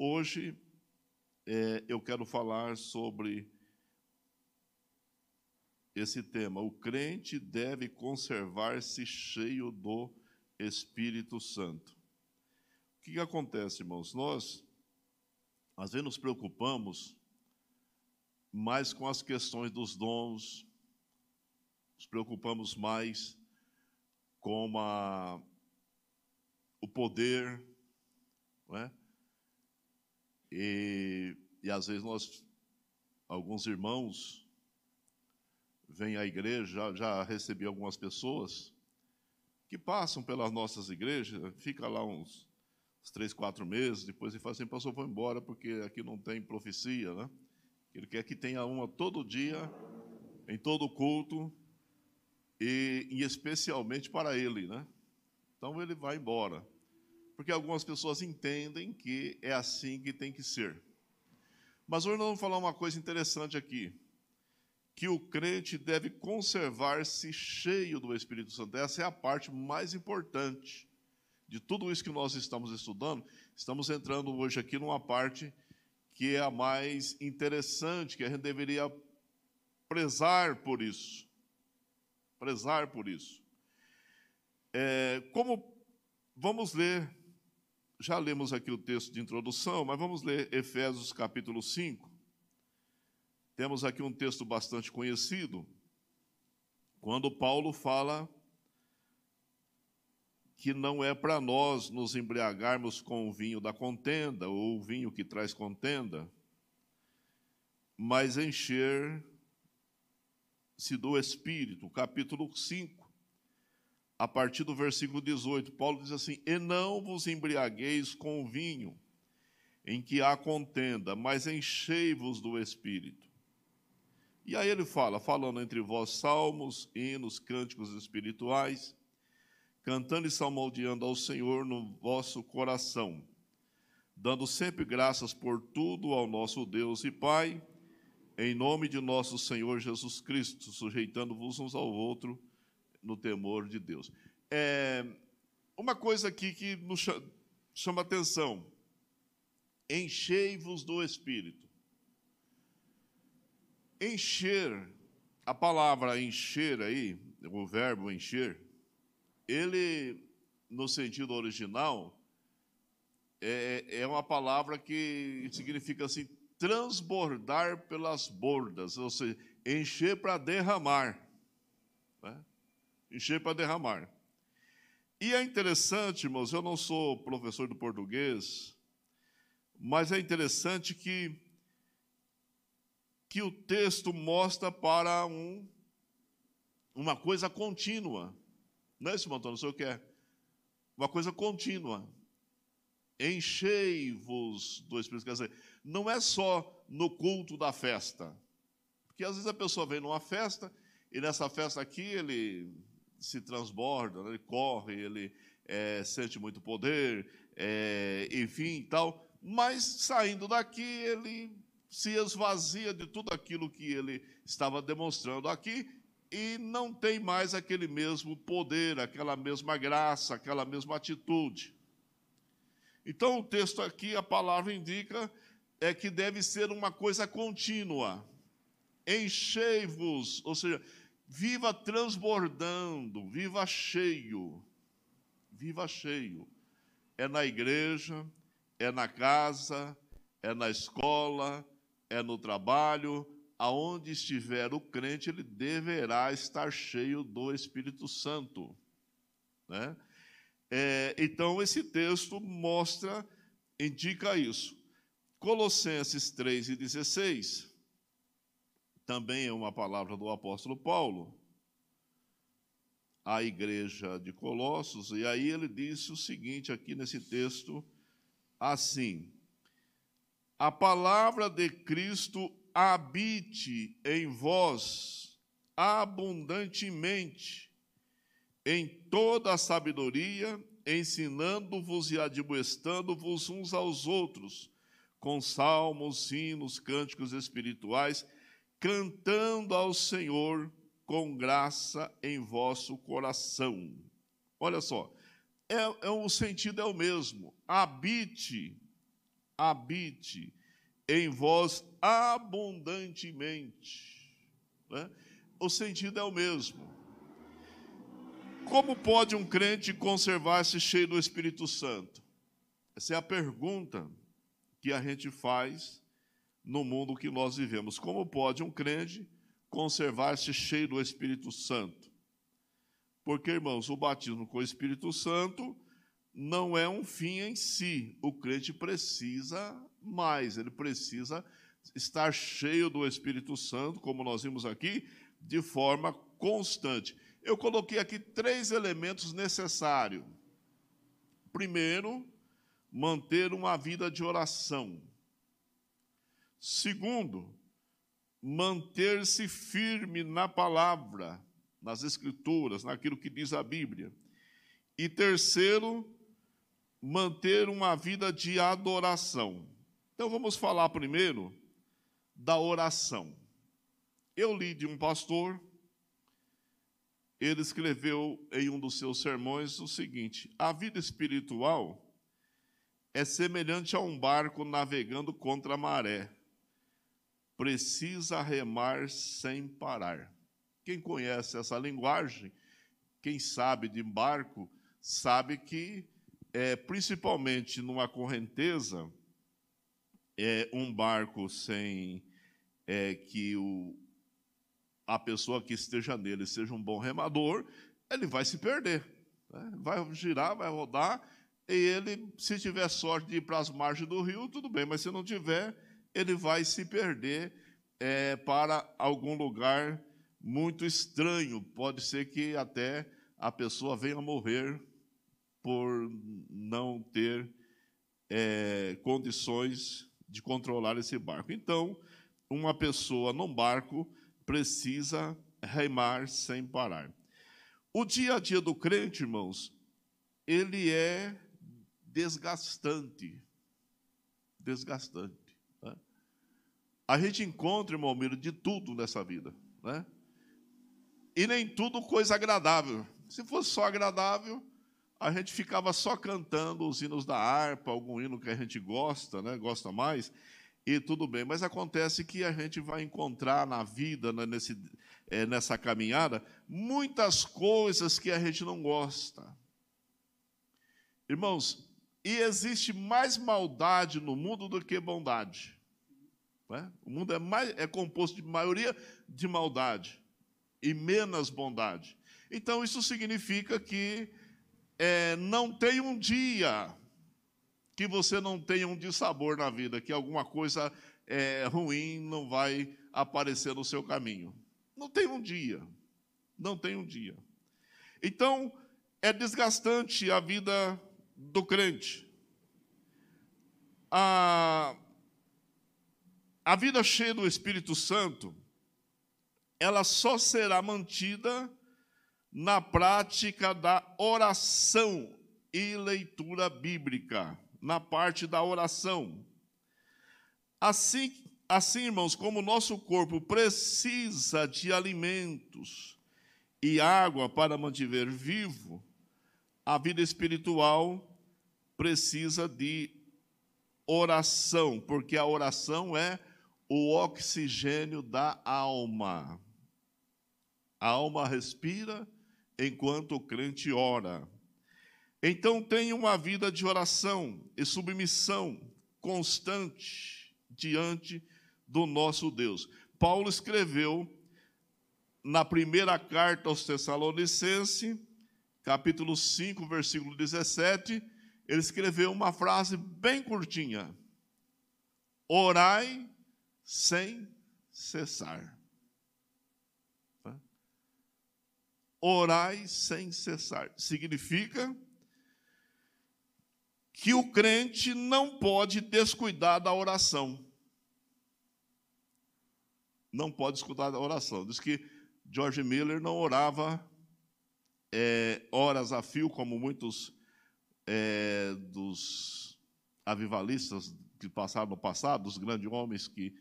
Hoje é, eu quero falar sobre esse tema. O crente deve conservar-se cheio do Espírito Santo. O que, que acontece, irmãos? Nós, às vezes, nos preocupamos mais com as questões dos dons, nos preocupamos mais com a, o poder, não é? E, e às vezes nós, alguns irmãos, vêm à igreja, já, já recebi algumas pessoas que passam pelas nossas igrejas, fica lá uns, uns três, quatro meses, depois ele fala assim, pastor, vou embora porque aqui não tem profecia, né? Ele quer que tenha uma todo dia, em todo culto, e, e especialmente para ele, né? Então ele vai embora porque algumas pessoas entendem que é assim que tem que ser. Mas hoje nós vamos falar uma coisa interessante aqui, que o crente deve conservar-se cheio do Espírito Santo. Essa é a parte mais importante de tudo isso que nós estamos estudando. Estamos entrando hoje aqui numa parte que é a mais interessante, que a gente deveria prezar por isso. Prezar por isso. É, como vamos ler já lemos aqui o texto de introdução, mas vamos ler Efésios capítulo 5. Temos aqui um texto bastante conhecido, quando Paulo fala que não é para nós nos embriagarmos com o vinho da contenda, ou o vinho que traz contenda, mas encher-se do Espírito. Capítulo 5, a partir do versículo 18. Paulo diz assim: E não vos embriagueis com o vinho, em que há contenda, mas enchei-vos do espírito. E aí ele fala, falando entre vós salmos, hinos, cânticos espirituais, cantando e salmodiando ao Senhor no vosso coração, dando sempre graças por tudo ao nosso Deus e Pai, em nome de nosso Senhor Jesus Cristo, sujeitando-vos uns ao outro no temor de Deus. É, uma coisa aqui que nos chama atenção: enchei-vos do Espírito. Encher, a palavra encher aí, o verbo encher, ele, no sentido original, é, é uma palavra que significa assim, transbordar pelas bordas, ou seja, encher para derramar. Encher para derramar. E é interessante, irmãos, eu não sou professor do português, mas é interessante que, que o texto mostra para um, uma coisa contínua. Não é isso, Antônio? Não sei o que é. Uma coisa contínua. Enchei-vos do Espírito. Quer dizer, não é só no culto da festa. Porque às vezes a pessoa vem numa festa e nessa festa aqui ele se transborda, né? ele corre, ele é, sente muito poder, é, enfim, tal. Mas saindo daqui, ele se esvazia de tudo aquilo que ele estava demonstrando aqui e não tem mais aquele mesmo poder, aquela mesma graça, aquela mesma atitude. Então, o texto aqui, a palavra indica é que deve ser uma coisa contínua. Enchei-vos, ou seja, Viva transbordando, viva cheio. Viva cheio. É na igreja, é na casa, é na escola, é no trabalho, aonde estiver o crente, ele deverá estar cheio do Espírito Santo. Né? É, então, esse texto mostra, indica isso. Colossenses 3 e 16 também é uma palavra do apóstolo Paulo à igreja de Colossos, e aí ele disse o seguinte aqui nesse texto, assim: A palavra de Cristo habite em vós abundantemente, em toda a sabedoria, ensinando-vos e admoestando-vos uns aos outros, com salmos, hinos, cânticos espirituais, cantando ao Senhor com graça em vosso coração. Olha só, é, é, o sentido é o mesmo. Habite habite em vós abundantemente. Né? O sentido é o mesmo. Como pode um crente conservar-se cheio do Espírito Santo? Essa é a pergunta que a gente faz no mundo que nós vivemos. Como pode um crente conservar-se cheio do Espírito Santo? Porque, irmãos, o batismo com o Espírito Santo não é um fim em si. O crente precisa mais, ele precisa estar cheio do Espírito Santo, como nós vimos aqui, de forma constante. Eu coloquei aqui três elementos necessários. Primeiro, manter uma vida de oração. Segundo, manter-se firme na palavra, nas Escrituras, naquilo que diz a Bíblia. E terceiro, manter uma vida de adoração. Então vamos falar primeiro da oração. Eu li de um pastor, ele escreveu em um dos seus sermões o seguinte: a vida espiritual é semelhante a um barco navegando contra a maré. Precisa remar sem parar. Quem conhece essa linguagem, quem sabe de barco, sabe que, é, principalmente numa correnteza, é, um barco sem é, que o, a pessoa que esteja nele seja um bom remador, ele vai se perder. Né? Vai girar, vai rodar e ele, se tiver sorte de ir para as margens do rio, tudo bem, mas se não tiver, ele vai se perder é, para algum lugar muito estranho. Pode ser que até a pessoa venha morrer por não ter é, condições de controlar esse barco. Então, uma pessoa num barco precisa remar sem parar. O dia a dia do crente, irmãos, ele é desgastante. Desgastante. A gente encontra, irmão Miro, de tudo nessa vida. Né? E nem tudo coisa agradável. Se fosse só agradável, a gente ficava só cantando os hinos da harpa, algum hino que a gente gosta, né? gosta mais, e tudo bem. Mas acontece que a gente vai encontrar na vida, né, nesse, é, nessa caminhada, muitas coisas que a gente não gosta. Irmãos, e existe mais maldade no mundo do que bondade. É? O mundo é, mais, é composto de maioria de maldade e menos bondade. Então, isso significa que é, não tem um dia que você não tenha um dissabor na vida, que alguma coisa é, ruim não vai aparecer no seu caminho. Não tem um dia. Não tem um dia. Então, é desgastante a vida do crente. A, a vida cheia do Espírito Santo, ela só será mantida na prática da oração e leitura bíblica, na parte da oração. Assim, assim, irmãos, como o nosso corpo precisa de alimentos e água para manter vivo, a vida espiritual precisa de oração, porque a oração é o oxigênio da alma. A alma respira enquanto o crente ora. Então tenha uma vida de oração e submissão constante diante do nosso Deus. Paulo escreveu na primeira carta aos Tessalonicenses, capítulo 5, versículo 17, ele escreveu uma frase bem curtinha: Orai sem cessar. Orai sem cessar. Significa que o crente não pode descuidar da oração. Não pode descuidar da oração. Diz que George Miller não orava é, horas a fio, como muitos é, dos avivalistas que passaram no passado, dos grandes homens que,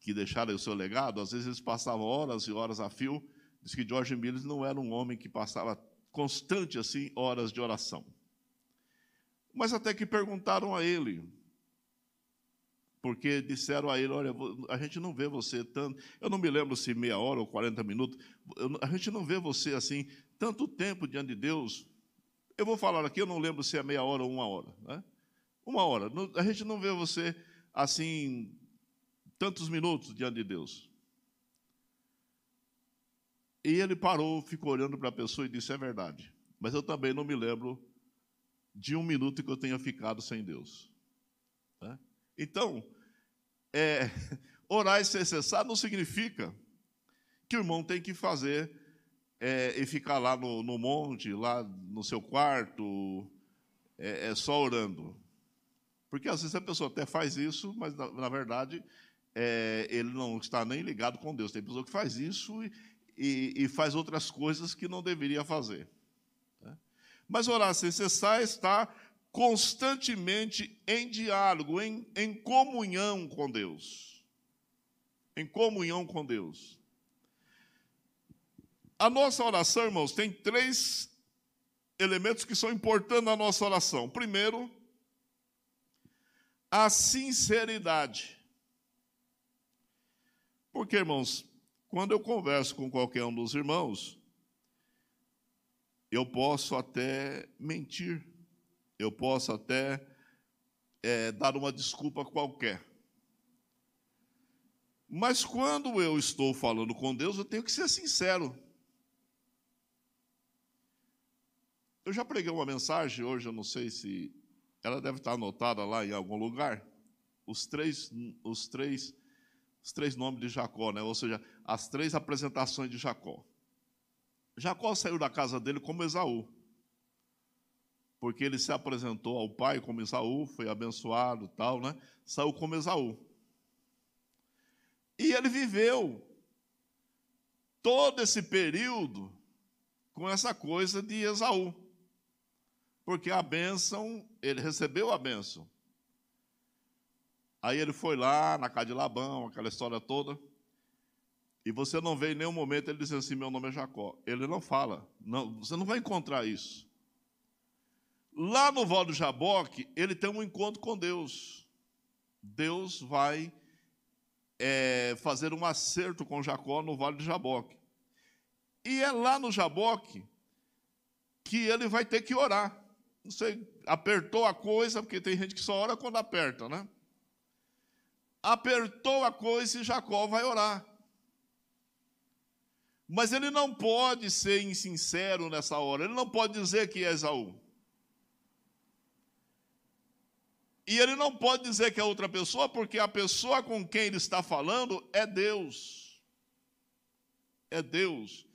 que deixaram o seu legado, às vezes eles passavam horas e horas a fio. Diz que George Miller não era um homem que passava constante assim horas de oração. Mas até que perguntaram a ele: porque disseram a ele: Olha, a gente não vê você tanto. Eu não me lembro se meia hora ou 40 minutos. A gente não vê você assim, tanto tempo diante de Deus. Eu vou falar aqui, eu não lembro se é meia hora ou uma hora. Né? Uma hora. A gente não vê você assim, tantos minutos diante de Deus. E ele parou, ficou olhando para a pessoa e disse: É verdade. Mas eu também não me lembro de um minuto que eu tenha ficado sem Deus. Né? Então, é, orar e sem cessar não significa que o irmão tem que fazer é, e ficar lá no, no, monte, lá no seu quarto, é, é, só orando. Porque às vezes a pessoa até faz isso, mas na, na verdade é, ele não está nem ligado com Deus. Tem pessoa que faz isso e, e, e faz outras coisas que não deveria fazer. Né? Mas orar sem cessar está constantemente em diálogo, em, em comunhão com Deus. Em comunhão com Deus. A nossa oração, irmãos, tem três elementos que são importantes na nossa oração. Primeiro, a sinceridade. Porque, irmãos, quando eu converso com qualquer um dos irmãos, eu posso até mentir eu posso até é, dar uma desculpa qualquer. Mas quando eu estou falando com Deus, eu tenho que ser sincero. Eu já preguei uma mensagem hoje, eu não sei se ela deve estar anotada lá em algum lugar. Os três, os três, os três nomes de Jacó, né? ou seja, as três apresentações de Jacó. Jacó saiu da casa dele como Esaú porque ele se apresentou ao pai como Esaú, foi abençoado tal, né? Saiu como Esaú. E ele viveu todo esse período com essa coisa de Esaú. Porque a bênção, ele recebeu a bênção. Aí ele foi lá na casa de Labão, aquela história toda. E você não vê em nenhum momento ele dizendo assim: meu nome é Jacó. Ele não fala. Não, você não vai encontrar isso. Lá no Val do Jaboque, ele tem um encontro com Deus. Deus vai é, fazer um acerto com Jacó no Vale do Jaboque. E é lá no Jaboque que ele vai ter que orar. Não sei, apertou a coisa, porque tem gente que só ora quando aperta, né? Apertou a coisa e Jacó vai orar. Mas ele não pode ser insincero nessa hora, ele não pode dizer que é Esaú. E ele não pode dizer que é outra pessoa, porque a pessoa com quem ele está falando é Deus. É Deus.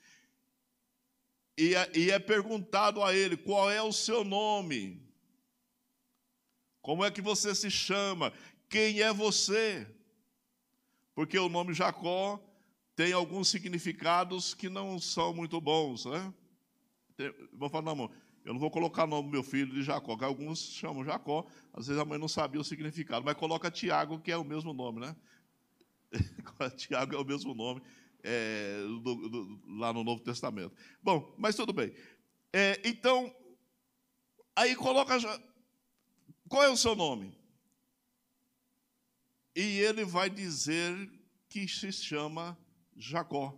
E é, e é perguntado a ele: qual é o seu nome? Como é que você se chama? Quem é você? Porque o nome Jacó tem alguns significados que não são muito bons, né? Vou falar, não, eu não vou colocar o nome do meu filho de Jacó, que alguns chamam Jacó, às vezes a mãe não sabia o significado, mas coloca Tiago, que é o mesmo nome, né? Tiago é o mesmo nome é, do, do, lá no Novo Testamento. Bom, mas tudo bem. É, então, aí coloca. Qual é o seu nome? E ele vai dizer que se chama Jacó.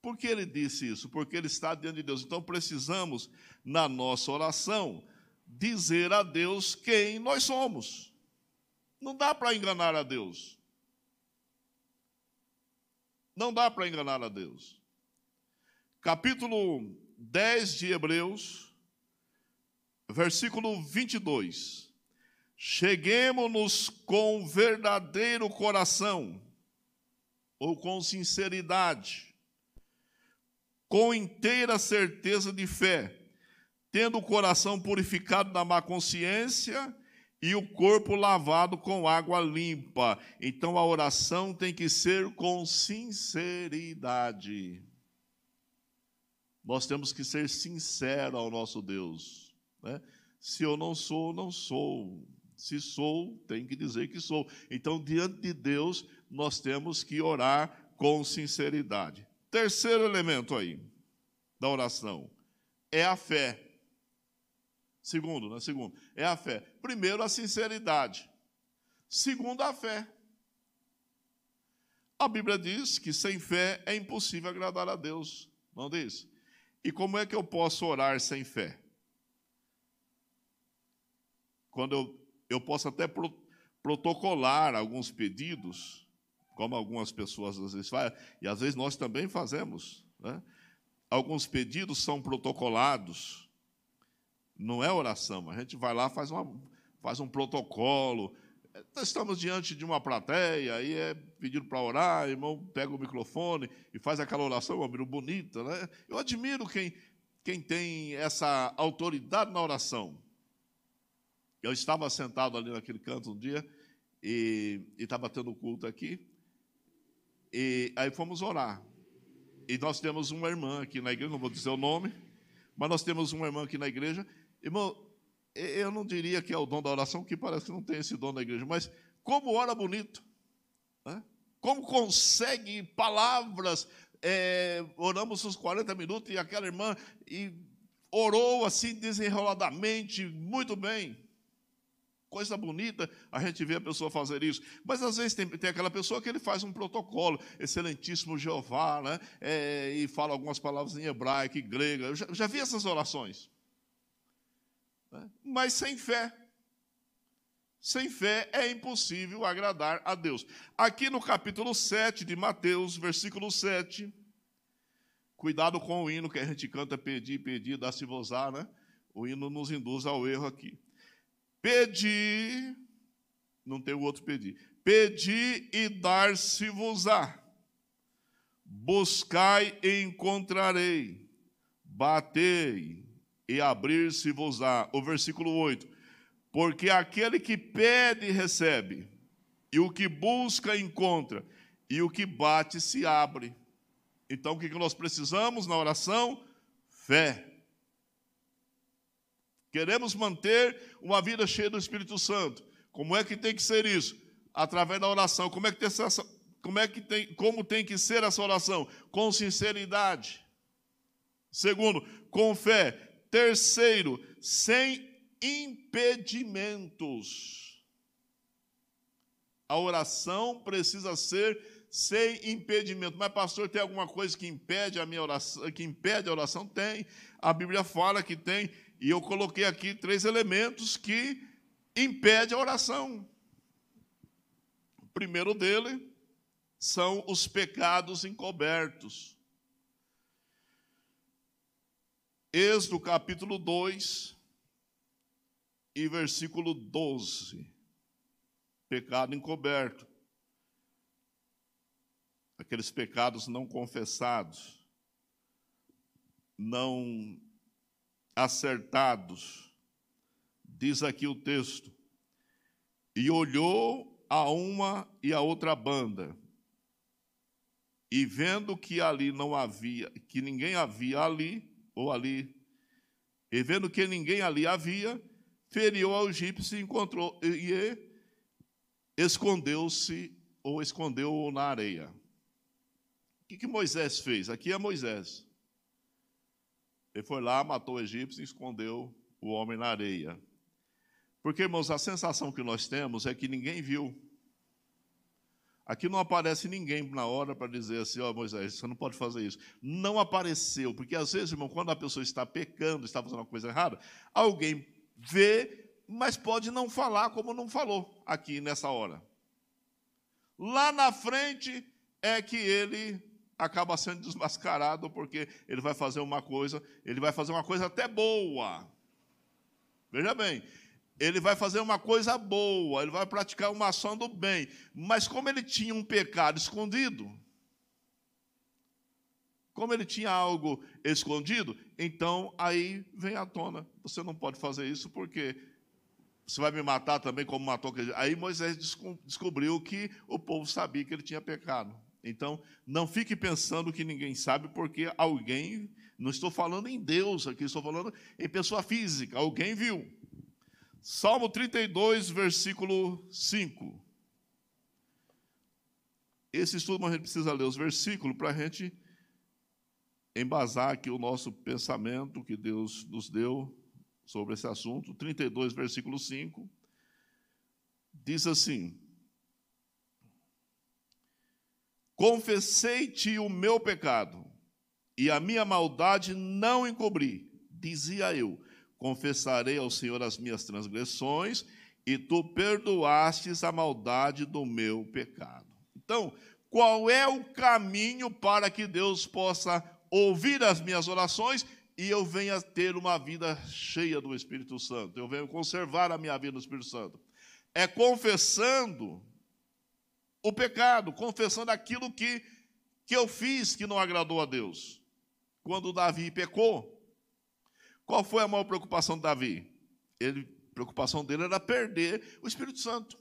Por que ele disse isso? Porque ele está diante de Deus. Então precisamos, na nossa oração, dizer a Deus quem nós somos. Não dá para enganar a Deus. Não dá para enganar a Deus. Capítulo 10 de Hebreus, versículo 22. Cheguemos-nos com verdadeiro coração, ou com sinceridade, com inteira certeza de fé, tendo o coração purificado da má consciência e o corpo lavado com água limpa. Então a oração tem que ser com sinceridade. Nós temos que ser sinceros ao nosso Deus. Né? Se eu não sou, não sou. Se sou, tem que dizer que sou. Então, diante de Deus, nós temos que orar com sinceridade. Terceiro elemento aí da oração é a fé. Segundo, né? Segundo, é a fé. Primeiro, a sinceridade. segundo a fé. A Bíblia diz que sem fé é impossível agradar a Deus, não diz? E como é que eu posso orar sem fé? Quando eu, eu posso até pro, protocolar alguns pedidos, como algumas pessoas às vezes fazem, e às vezes nós também fazemos, né? alguns pedidos são protocolados, não é oração, a gente vai lá faz, uma, faz um protocolo, estamos diante de uma plateia, aí é pedido para orar, irmão pega o microfone e faz aquela oração, amigo, bonita, né? Eu admiro quem, quem tem essa autoridade na oração. Eu estava sentado ali naquele canto um dia e estava tendo culto aqui, e aí fomos orar. E nós temos uma irmã aqui na igreja, não vou dizer o nome, mas nós temos uma irmã aqui na igreja. Irmão, eu não diria que é o dom da oração, que parece que não tem esse dom na igreja, mas como ora bonito, né? como consegue palavras. É, oramos uns 40 minutos e aquela irmã e orou assim desenroladamente, muito bem. Coisa bonita a gente vê a pessoa fazer isso. Mas às vezes tem, tem aquela pessoa que ele faz um protocolo, excelentíssimo Jeová, né? É, e fala algumas palavras em hebraico e grega. Eu já, já vi essas orações. Né? Mas sem fé. Sem fé é impossível agradar a Deus. Aqui no capítulo 7 de Mateus, versículo 7. Cuidado com o hino que a gente canta, pedir, pedir, dá-se-vos-á, né? O hino nos induz ao erro aqui. Pedi, não tem o outro pedir. Pedi e dar-se-vos-á. Buscai e encontrarei. Batei e abrir-se-vos-á. O versículo 8. Porque aquele que pede, recebe. E o que busca, encontra. E o que bate, se abre. Então, o que nós precisamos na oração? Fé. Queremos manter uma vida cheia do Espírito Santo. Como é que tem que ser isso? Através da oração. Como é que tem, essa, como é que tem, como tem que ser essa oração? Com sinceridade. Segundo, com fé. Terceiro, sem impedimentos. A oração precisa ser sem impedimento. Mas pastor, tem alguma coisa que impede a minha oração, que impede a oração? Tem. A Bíblia fala que tem e eu coloquei aqui três elementos que impedem a oração. O primeiro dele são os pecados encobertos. Êxodo capítulo 2 e versículo 12. Pecado encoberto. Aqueles pecados não confessados, não acertados. Diz aqui o texto. E olhou a uma e a outra banda. E vendo que ali não havia, que ninguém havia ali, ou ali, e vendo que ninguém ali havia, feriu ao egípcio e encontrou e escondeu-se ou escondeu na areia. O que, que Moisés fez? Aqui é Moisés. Ele foi lá, matou o egípcio e escondeu o homem na areia. Porque, irmãos, a sensação que nós temos é que ninguém viu. Aqui não aparece ninguém na hora para dizer assim, ó oh, Moisés, você não pode fazer isso. Não apareceu, porque às vezes, irmão, quando a pessoa está pecando, está fazendo uma coisa errada, alguém vê, mas pode não falar como não falou aqui nessa hora. Lá na frente é que ele acaba sendo desmascarado porque ele vai fazer uma coisa, ele vai fazer uma coisa até boa. Veja bem, ele vai fazer uma coisa boa, ele vai praticar uma ação do bem, mas como ele tinha um pecado escondido, como ele tinha algo escondido, então aí vem à tona. Você não pode fazer isso porque você vai me matar também como matou. Aí Moisés descobriu que o povo sabia que ele tinha pecado. Então, não fique pensando que ninguém sabe, porque alguém, não estou falando em Deus aqui, estou falando em pessoa física, alguém viu. Salmo 32, versículo 5. Esse estudo a gente precisa ler os versículos para a gente embasar aqui o nosso pensamento que Deus nos deu sobre esse assunto. 32, versículo 5. diz assim: Confessei-te o meu pecado, e a minha maldade não encobri. Dizia eu: Confessarei ao Senhor as minhas transgressões, e tu perdoastes a maldade do meu pecado. Então, qual é o caminho para que Deus possa ouvir as minhas orações e eu venha ter uma vida cheia do Espírito Santo? Eu venho conservar a minha vida no Espírito Santo. É confessando o pecado, confessando aquilo que, que eu fiz que não agradou a Deus. Quando Davi pecou, qual foi a maior preocupação de Davi? Ele, a preocupação dele era perder o Espírito Santo.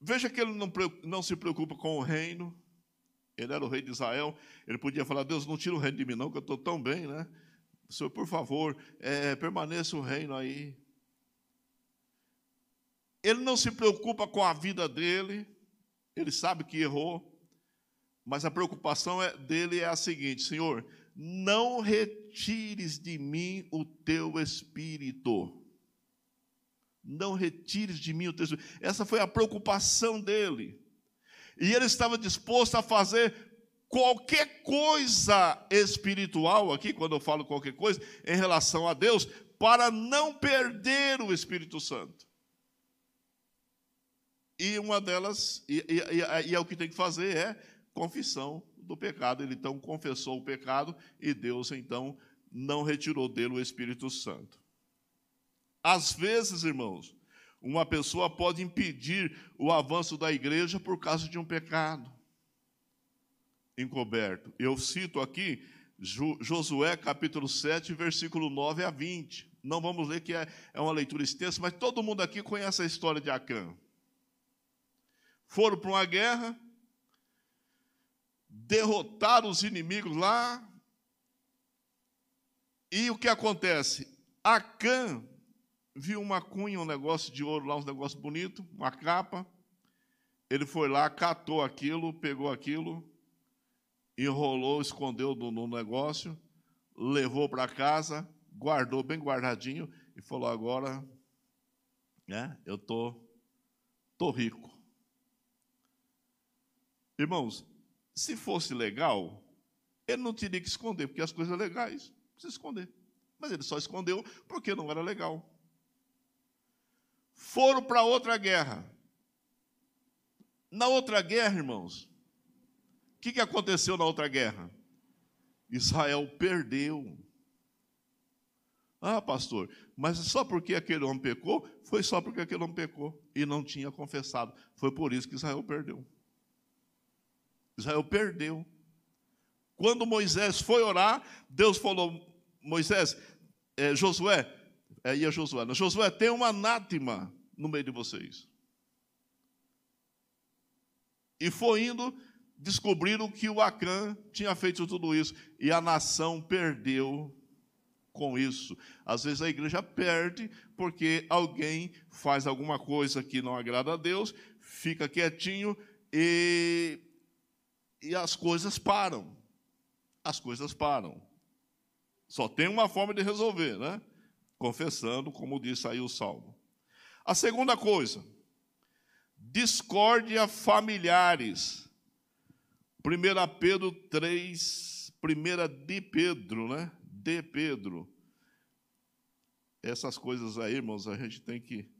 Veja que ele não, não se preocupa com o reino. Ele era o rei de Israel. Ele podia falar: Deus, não tira o reino de mim, não, que eu estou tão bem, né? Senhor, por favor, é, permaneça o reino aí. Ele não se preocupa com a vida dele, ele sabe que errou, mas a preocupação é, dele é a seguinte: Senhor, não retires de mim o teu espírito. Não retires de mim o teu espírito. Essa foi a preocupação dele. E ele estava disposto a fazer qualquer coisa espiritual, aqui, quando eu falo qualquer coisa, em relação a Deus, para não perder o Espírito Santo. E uma delas, e, e, e, é o que tem que fazer, é confissão do pecado. Ele então confessou o pecado e Deus então não retirou dele o Espírito Santo. Às vezes, irmãos, uma pessoa pode impedir o avanço da igreja por causa de um pecado encoberto. Eu cito aqui Josué capítulo 7, versículo 9 a 20. Não vamos ler que é, é uma leitura extensa, mas todo mundo aqui conhece a história de Acã foram para uma guerra, derrotaram os inimigos lá, e o que acontece? Acã viu uma cunha, um negócio de ouro lá, um negócio bonito, uma capa. Ele foi lá, catou aquilo, pegou aquilo, enrolou, escondeu no, negócio, levou para casa, guardou bem guardadinho e falou: agora, né, eu tô, tô rico. Irmãos, se fosse legal, ele não teria que esconder, porque as coisas legais precisa esconder. Mas ele só escondeu porque não era legal. Foram para outra guerra. Na outra guerra, irmãos, o que, que aconteceu na outra guerra? Israel perdeu. Ah, pastor, mas só porque aquele homem pecou? Foi só porque aquele homem pecou e não tinha confessado. Foi por isso que Israel perdeu. Israel perdeu. Quando Moisés foi orar, Deus falou: Moisés, é, Josué, é, ia Josué, não, Josué, tem uma anátema no meio de vocês. E foi indo, descobriram que o Acã tinha feito tudo isso, e a nação perdeu com isso. Às vezes a igreja perde porque alguém faz alguma coisa que não agrada a Deus, fica quietinho e e as coisas param. As coisas param. Só tem uma forma de resolver, né? Confessando, como disse aí o salmo. A segunda coisa, discórdia familiares. 1 Pedro 3, 1 de Pedro, né? De Pedro. Essas coisas aí, irmãos, a gente tem que,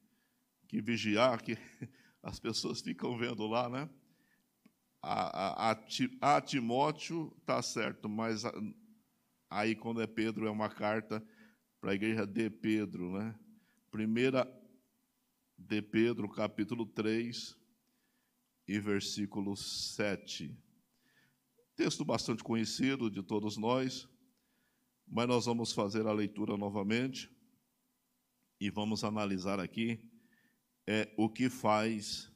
que vigiar, que as pessoas ficam vendo lá, né? A, a, a Timóteo está certo, mas a, aí quando é Pedro é uma carta para a igreja de Pedro, né? Primeira de Pedro, capítulo 3 e versículo 7. Texto bastante conhecido de todos nós, mas nós vamos fazer a leitura novamente e vamos analisar aqui é, o que faz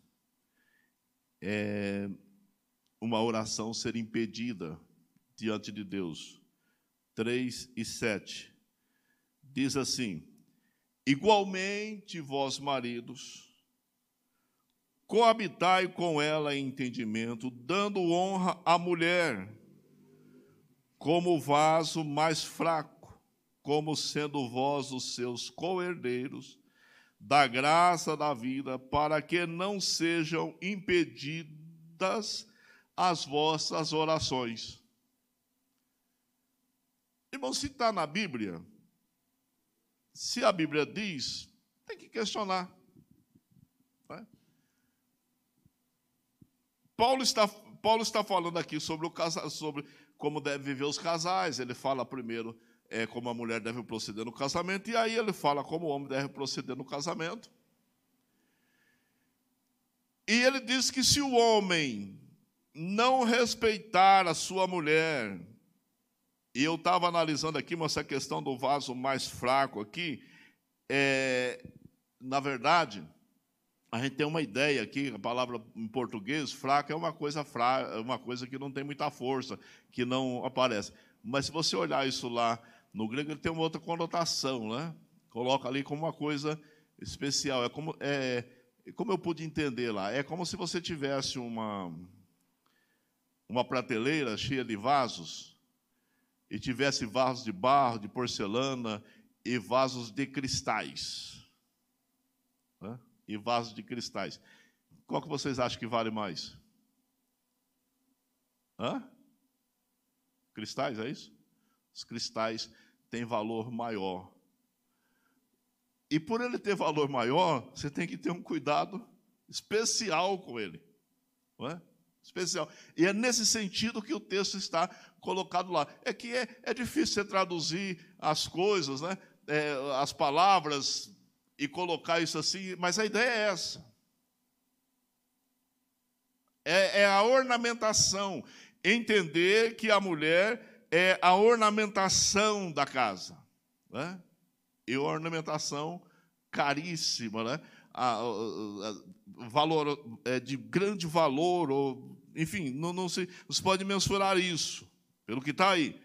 é, uma oração ser impedida diante de Deus. 3 e 7. Diz assim: Igualmente, vós maridos, coabitai com ela em entendimento, dando honra à mulher, como vaso mais fraco, como sendo vós os seus co-herdeiros, da graça da vida, para que não sejam impedidas as vossas orações. Irmão, se está na Bíblia, se a Bíblia diz, tem que questionar. É? Paulo, está, Paulo está falando aqui sobre, o casa, sobre como devem viver os casais. Ele fala primeiro é, como a mulher deve proceder no casamento, e aí ele fala como o homem deve proceder no casamento. E ele diz que se o homem não respeitar a sua mulher, e eu estava analisando aqui, essa questão do vaso mais fraco aqui, é, na verdade, a gente tem uma ideia aqui, a palavra em português, fraca é uma coisa fraca, uma coisa que não tem muita força, que não aparece. Mas se você olhar isso lá no grego, ele tem uma outra conotação, né? Coloca ali como uma coisa especial. É como, é, como eu pude entender lá, é como se você tivesse uma, uma prateleira cheia de vasos e tivesse vasos de barro, de porcelana e vasos de cristais. Né? E vasos de cristais. Qual que vocês acham que vale mais? Hã? Cristais, é isso? Os cristais têm valor maior. E por ele ter valor maior, você tem que ter um cuidado especial com ele. Não é? Especial. E é nesse sentido que o texto está colocado lá. É que é, é difícil você traduzir as coisas, né? É, as palavras e colocar isso assim, mas a ideia é essa. É, é a ornamentação. Entender que a mulher é a ornamentação da casa. Né? E ornamentação caríssima, né? A, a, valor, é, de grande valor, ou, enfim, não, não, se, não se pode mensurar isso pelo que está aí.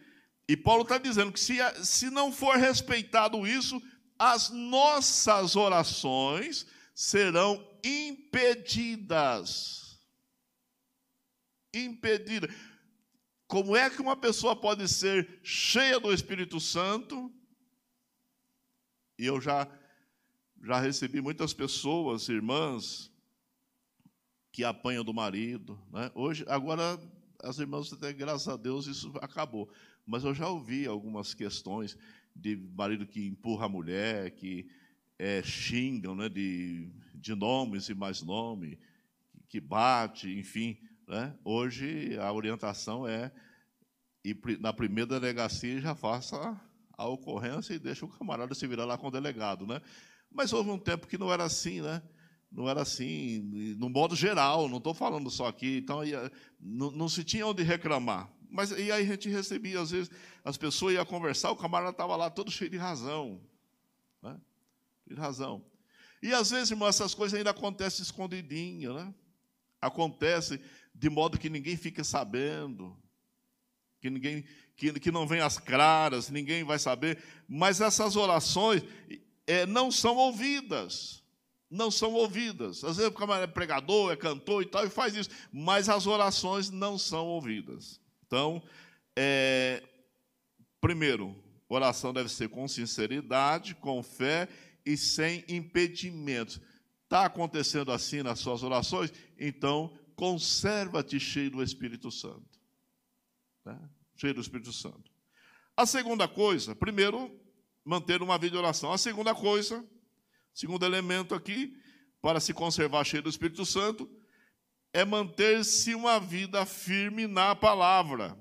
E Paulo está dizendo que se, se não for respeitado isso, as nossas orações serão impedidas. Impedidas. Como é que uma pessoa pode ser cheia do Espírito Santo? E eu já já recebi muitas pessoas, irmãs, que apanham do marido. Né? Hoje, agora as irmãs, até graças a Deus, isso acabou. Mas eu já ouvi algumas questões de marido que empurra a mulher, que é, xingam né, de, de nomes e mais nome, que bate, enfim. Né? Hoje a orientação é, e na primeira delegacia já faça a ocorrência e deixa o camarada se virar lá com o delegado. Né? Mas houve um tempo que não era assim, né? não era assim, no modo geral, não estou falando só aqui, então não, não, se tinha onde reclamar. Mas e aí a gente recebia, às vezes, as pessoas iam conversar, o camarada estava lá todo cheio de razão. Né? De razão. E às vezes, irmão, essas coisas ainda acontecem escondidinho, né? Acontece de modo que ninguém fica sabendo, que ninguém que, que não vem às claras, ninguém vai saber, mas essas orações é, não são ouvidas não são ouvidas. Às vezes o camarada é pregador, é cantor e tal, e faz isso, mas as orações não são ouvidas. Então, é, primeiro, oração deve ser com sinceridade, com fé e sem impedimentos. Está acontecendo assim nas suas orações? Então, conserva-te cheio do Espírito Santo. Né? Cheio do Espírito Santo. A segunda coisa, primeiro, manter uma vida de oração. A segunda coisa, Segundo elemento aqui, para se conservar cheio do Espírito Santo, é manter-se uma vida firme na palavra,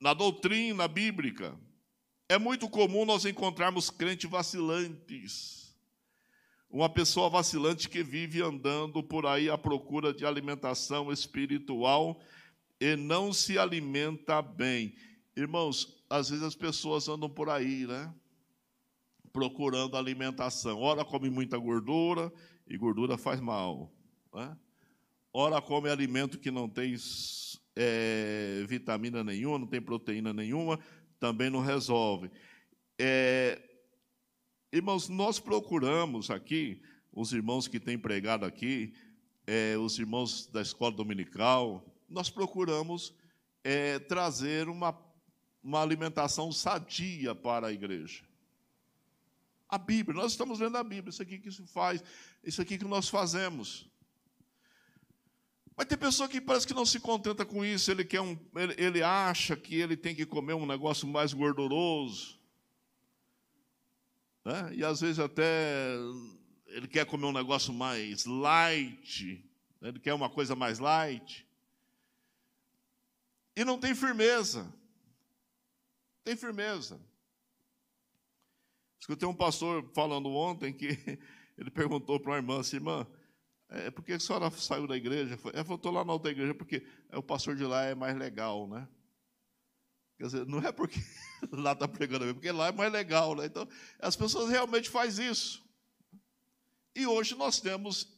na doutrina bíblica. É muito comum nós encontrarmos crentes vacilantes. Uma pessoa vacilante que vive andando por aí à procura de alimentação espiritual e não se alimenta bem. Irmãos, às vezes as pessoas andam por aí, né? procurando alimentação. Ora, come muita gordura, e gordura faz mal. Né? Ora, come alimento que não tem é, vitamina nenhuma, não tem proteína nenhuma, também não resolve. É, irmãos, nós procuramos aqui, os irmãos que têm pregado aqui, é, os irmãos da escola dominical, nós procuramos é, trazer uma, uma alimentação sadia para a igreja. A Bíblia, nós estamos lendo a Bíblia, isso aqui que se faz, isso aqui que nós fazemos. Mas tem pessoa que parece que não se contenta com isso, ele, quer um, ele, ele acha que ele tem que comer um negócio mais gorduroso. Né? E às vezes até ele quer comer um negócio mais light, né? ele quer uma coisa mais light. E não tem firmeza. Tem firmeza. Escutei um pastor falando ontem que ele perguntou para uma irmã assim, irmã, é, por que a senhora saiu da igreja? Ela falou, estou lá na outra igreja porque é, o pastor de lá é mais legal, né? Quer dizer, não é porque lá está pregando, porque lá é mais legal, né? Então, as pessoas realmente fazem isso. E hoje nós temos,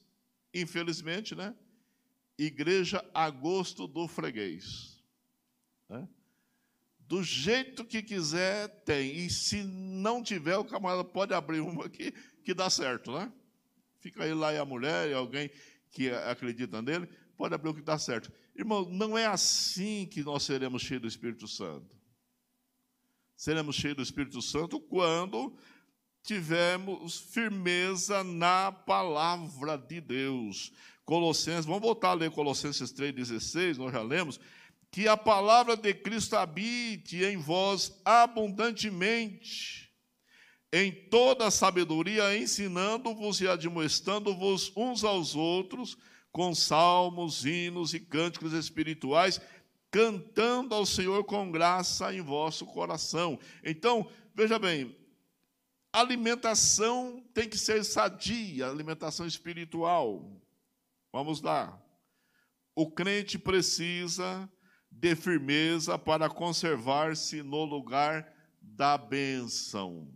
infelizmente, né? Igreja a gosto do freguês. Né? Do jeito que quiser, tem. E se não tiver, o camarada pode abrir uma que, que dá certo, né? Fica aí lá e a mulher, e alguém que acredita nele, pode abrir o que dá certo. Irmão, não é assim que nós seremos cheios do Espírito Santo. Seremos cheios do Espírito Santo quando tivermos firmeza na palavra de Deus. Colossenses, vamos voltar a ler Colossenses 3,16, nós já lemos que a palavra de Cristo habite em vós abundantemente, em toda sabedoria, ensinando-vos e admoestando-vos uns aos outros, com salmos, hinos e cânticos espirituais, cantando ao Senhor com graça em vosso coração. Então, veja bem, alimentação tem que ser sadia, alimentação espiritual. Vamos lá. O crente precisa de firmeza para conservar-se no lugar da bênção.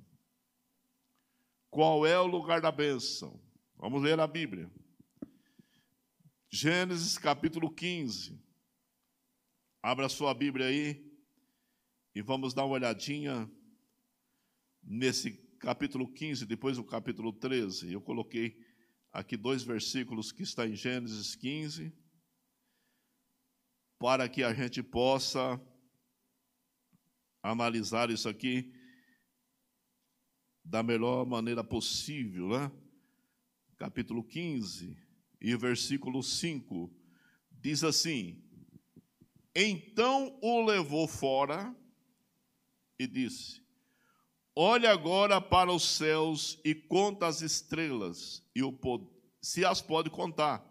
Qual é o lugar da bênção? Vamos ler a Bíblia. Gênesis capítulo 15. Abra sua Bíblia aí e vamos dar uma olhadinha nesse capítulo 15, depois do capítulo 13. Eu coloquei aqui dois versículos que está em Gênesis 15 para que a gente possa analisar isso aqui da melhor maneira possível, né? Capítulo 15 e versículo 5 diz assim: Então o levou fora e disse: Olhe agora para os céus e conta as estrelas, e o, se as pode contar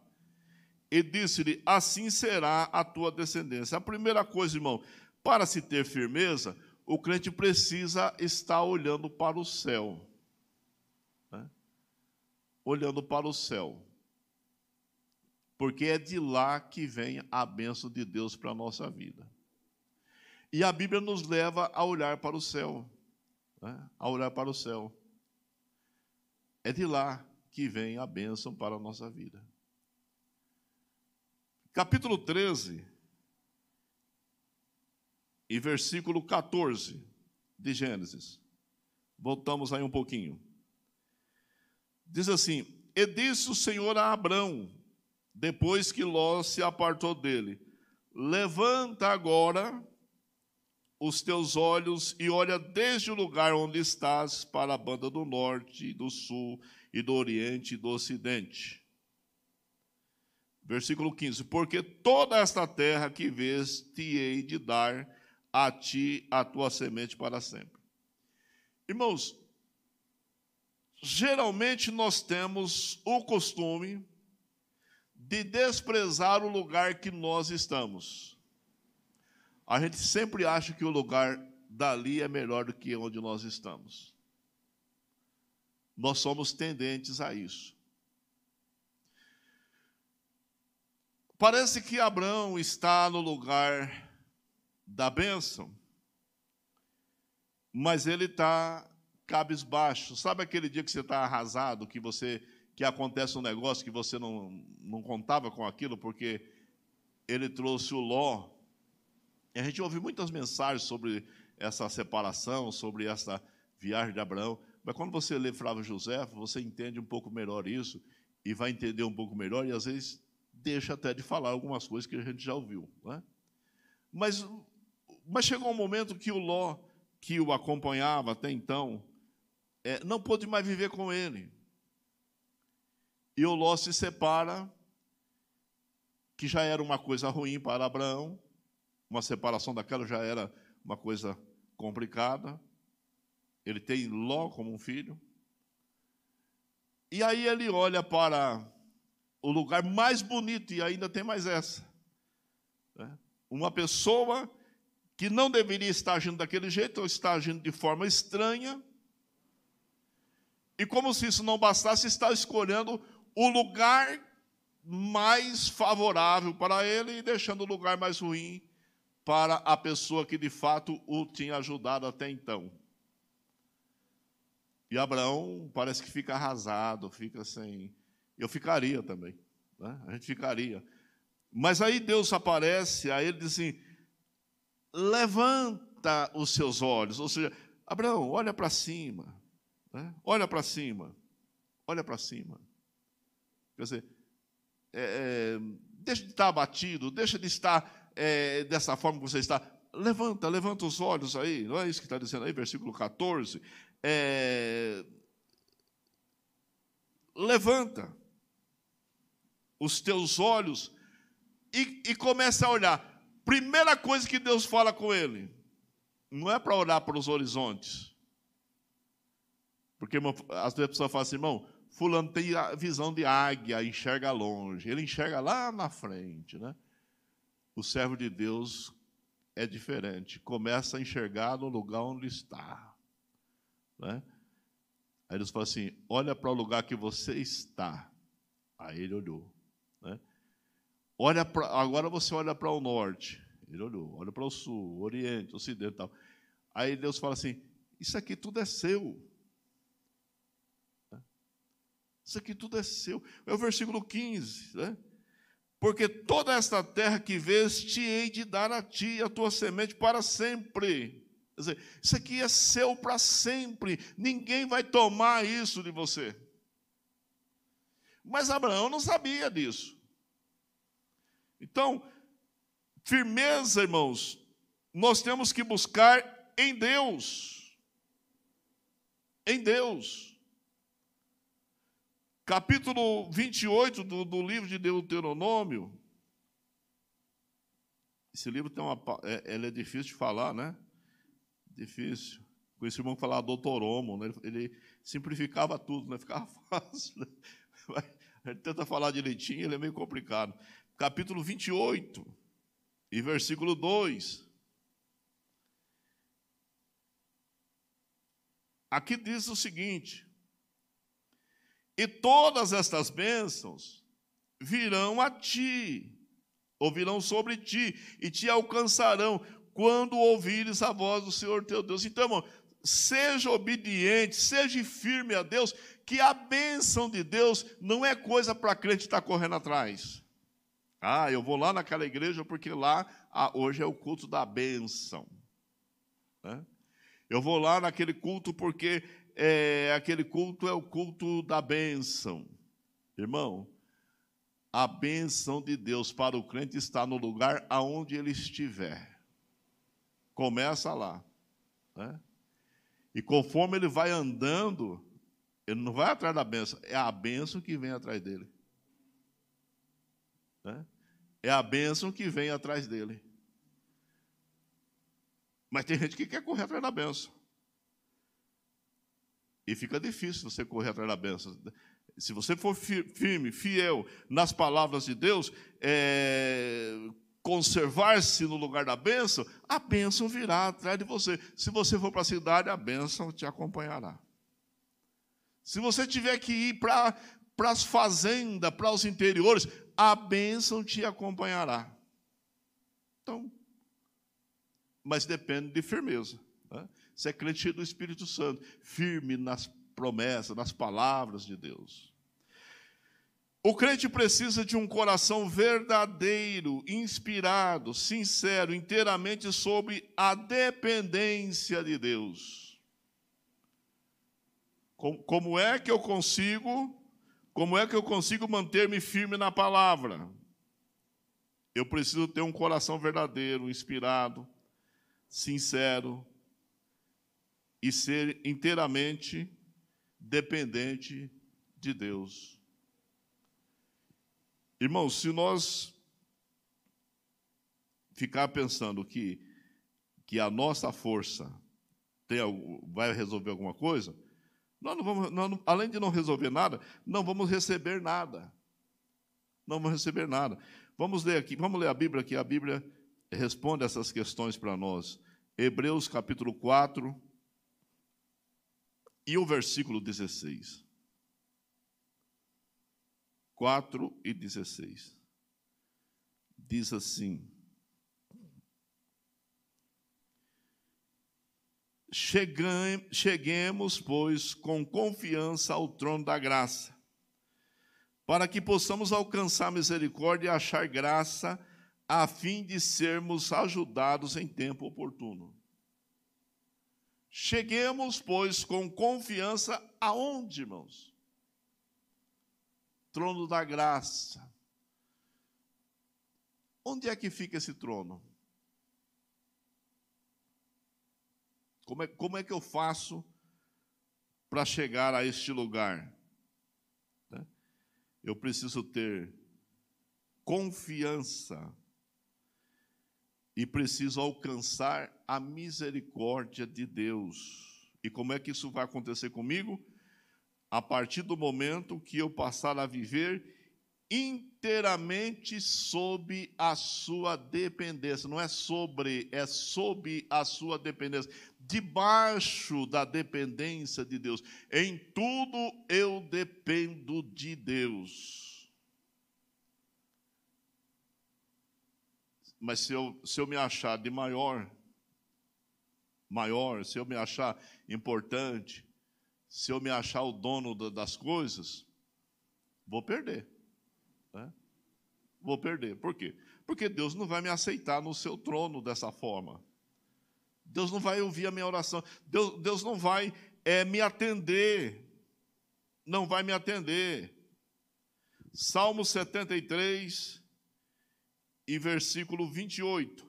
e disse-lhe: Assim será a tua descendência. A primeira coisa, irmão, para se ter firmeza, o crente precisa estar olhando para o céu. Né? Olhando para o céu. Porque é de lá que vem a bênção de Deus para a nossa vida. E a Bíblia nos leva a olhar para o céu. Né? A olhar para o céu. É de lá que vem a bênção para a nossa vida capítulo 13 e versículo 14 de Gênesis. Voltamos aí um pouquinho. Diz assim: E disse o Senhor a Abrão, depois que Ló se apartou dele: Levanta agora os teus olhos e olha desde o lugar onde estás para a banda do norte, do sul e do oriente e do ocidente Versículo 15: Porque toda esta terra que vês te hei de dar a ti, a tua semente para sempre. Irmãos, geralmente nós temos o costume de desprezar o lugar que nós estamos. A gente sempre acha que o lugar dali é melhor do que onde nós estamos. Nós somos tendentes a isso. Parece que Abraão está no lugar da bênção, mas ele está cabisbaixo. Sabe aquele dia que você está arrasado, que você que acontece um negócio que você não, não contava com aquilo, porque ele trouxe o Ló. A gente ouve muitas mensagens sobre essa separação, sobre essa viagem de Abraão. Mas quando você lê Flávio José, você entende um pouco melhor isso e vai entender um pouco melhor, e às vezes deixa até de falar algumas coisas que a gente já ouviu. Né? Mas, mas chegou um momento que o Ló, que o acompanhava até então, é, não pôde mais viver com ele. E o Ló se separa, que já era uma coisa ruim para Abraão, uma separação daquela já era uma coisa complicada. Ele tem Ló como um filho. E aí ele olha para o lugar mais bonito, e ainda tem mais essa. Né? Uma pessoa que não deveria estar agindo daquele jeito, ou está agindo de forma estranha, e como se isso não bastasse, está escolhendo o lugar mais favorável para ele e deixando o lugar mais ruim para a pessoa que de fato o tinha ajudado até então. E Abraão parece que fica arrasado, fica sem. Eu ficaria também, né? a gente ficaria. Mas aí Deus aparece, aí ele diz assim: levanta os seus olhos, ou seja, Abraão, olha para cima. Né? Olha para cima, olha para cima. Quer dizer, é, é, deixa de estar abatido, deixa de estar é, dessa forma que você está. Levanta, levanta os olhos aí, não é isso que está dizendo aí, versículo 14. É, levanta os teus olhos e, e começa a olhar. Primeira coisa que Deus fala com ele, não é para olhar para os horizontes, porque as pessoas falam assim, irmão, fulano tem a visão de águia, enxerga longe. Ele enxerga lá na frente, né? O servo de Deus é diferente. Começa a enxergar no lugar onde está. Né? Aí Deus fala assim: olha para o lugar que você está. Aí ele olhou. Né? Olha pra, agora você olha para o norte. Ele olhou. Olha para o sul, oriente, o ocidental. Aí Deus fala assim: Isso aqui tudo é seu. Isso aqui tudo é seu. É o versículo 15, né? Porque toda esta terra que vês, te hei de dar a ti e a tua semente para sempre. Quer dizer, isso aqui é seu para sempre. Ninguém vai tomar isso de você. Mas Abraão não sabia disso. Então, firmeza, irmãos, nós temos que buscar em Deus. Em Deus capítulo 28 do, do livro de Deuteronômio. Esse livro tem uma. É, é difícil de falar, né? Difícil. Com esse irmão que falava doutorhomo, né? ele, ele simplificava tudo, né? ficava fácil. Né? Tenta falar direitinho, ele é meio complicado. Capítulo 28, e versículo 2. Aqui diz o seguinte: e todas estas bênçãos virão a ti, ou virão sobre ti, e te alcançarão quando ouvires a voz do Senhor teu Deus. Então, irmão, seja obediente, seja firme a Deus, que a bênção de Deus não é coisa para crente estar correndo atrás. Ah, eu vou lá naquela igreja porque lá ah, hoje é o culto da bênção. Né? Eu vou lá naquele culto porque é, aquele culto é o culto da bênção. Irmão, a bênção de Deus para o crente está no lugar aonde ele estiver. Começa lá. Né? E conforme ele vai andando, ele não vai atrás da bênção, é a bênção que vem atrás dele. Né? É a bênção que vem atrás dele. Mas tem gente que quer correr atrás da bênção. E fica difícil você correr atrás da bênção. Se você for firme, fiel nas palavras de Deus, é, conservar-se no lugar da bênção, a bênção virá atrás de você. Se você for para a cidade, a bênção te acompanhará. Se você tiver que ir para as fazendas, para os interiores, a bênção te acompanhará. Então, mas depende de firmeza. Né? Você é crente do Espírito Santo, firme nas promessas, nas palavras de Deus. O crente precisa de um coração verdadeiro, inspirado, sincero, inteiramente sobre a dependência de Deus. Como é que eu consigo, como é que eu consigo manter-me firme na palavra? Eu preciso ter um coração verdadeiro, inspirado, sincero, e ser inteiramente dependente de Deus. Irmãos, se nós ficar pensando que, que a nossa força tem, vai resolver alguma coisa, nós não vamos, nós não, além de não resolver nada, não vamos receber nada. Não vamos receber nada. Vamos ler aqui, vamos ler a Bíblia aqui. A Bíblia responde essas questões para nós. Hebreus capítulo 4 e o versículo 16. 4 e 16. Diz assim: Cheguemos, pois, com confiança ao trono da graça, para que possamos alcançar misericórdia e achar graça, a fim de sermos ajudados em tempo oportuno. Cheguemos, pois, com confiança aonde, irmãos? Trono da graça. Onde é que fica esse trono? Como é, como é que eu faço para chegar a este lugar? Né? Eu preciso ter confiança e preciso alcançar a misericórdia de Deus. E como é que isso vai acontecer comigo? A partir do momento que eu passar a viver inteiramente sob a sua dependência. Não é sobre, é sob a sua dependência. Debaixo da dependência de Deus. Em tudo eu dependo de Deus. Mas se eu, se eu me achar de maior, maior, se eu me achar importante, se eu me achar o dono das coisas, vou perder. Vou perder. Por quê? Porque Deus não vai me aceitar no seu trono dessa forma. Deus não vai ouvir a minha oração. Deus, Deus não vai é, me atender. Não vai me atender. Salmo 73 e versículo 28.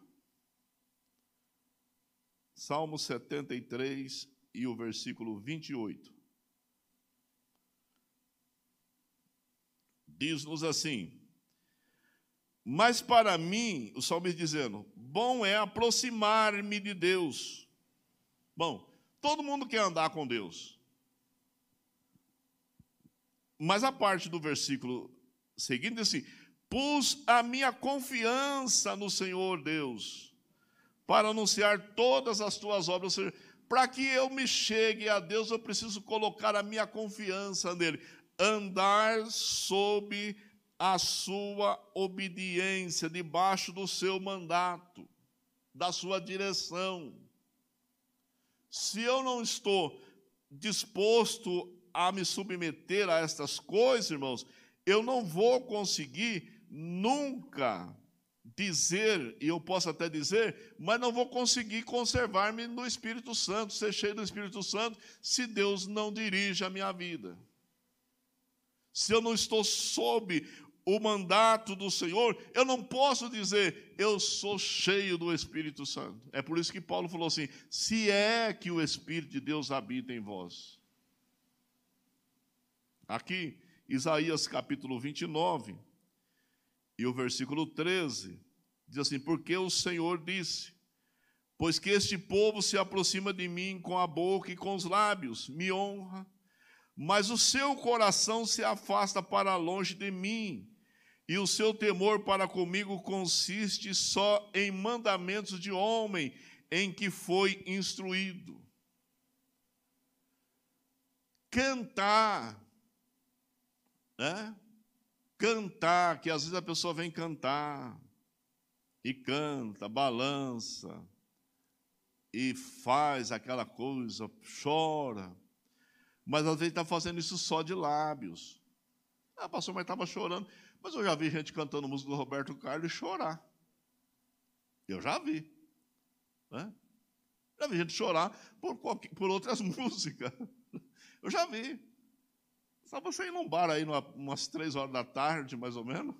Salmo 73 e o versículo 28. diz-nos assim: Mas para mim, o salmista dizendo, bom é aproximar-me de Deus. Bom, todo mundo quer andar com Deus. Mas a parte do versículo seguinte diz assim: Pus a minha confiança no Senhor Deus, para anunciar todas as tuas obras. Para que eu me chegue a Deus, eu preciso colocar a minha confiança nele andar sob a sua obediência, debaixo do seu mandato, da sua direção. Se eu não estou disposto a me submeter a estas coisas, irmãos, eu não vou conseguir nunca dizer, e eu posso até dizer, mas não vou conseguir conservar-me no Espírito Santo, ser cheio do Espírito Santo, se Deus não dirige a minha vida se eu não estou sob o mandato do Senhor, eu não posso dizer, eu sou cheio do Espírito Santo. É por isso que Paulo falou assim: se é que o Espírito de Deus habita em vós. Aqui, Isaías capítulo 29, e o versículo 13, diz assim: Porque o Senhor disse: Pois que este povo se aproxima de mim com a boca e com os lábios, me honra mas o seu coração se afasta para longe de mim, e o seu temor para comigo consiste só em mandamentos de homem em que foi instruído. Cantar, né? Cantar, que às vezes a pessoa vem cantar, e canta, balança, e faz aquela coisa, chora, mas às vezes está fazendo isso só de lábios. Ah, pastor, mas estava chorando. Mas eu já vi gente cantando música do Roberto Carlos chorar. Eu já vi. Né? Já vi gente chorar por, por outras músicas. Eu já vi. Você ir num bar aí numa, umas três horas da tarde, mais ou menos,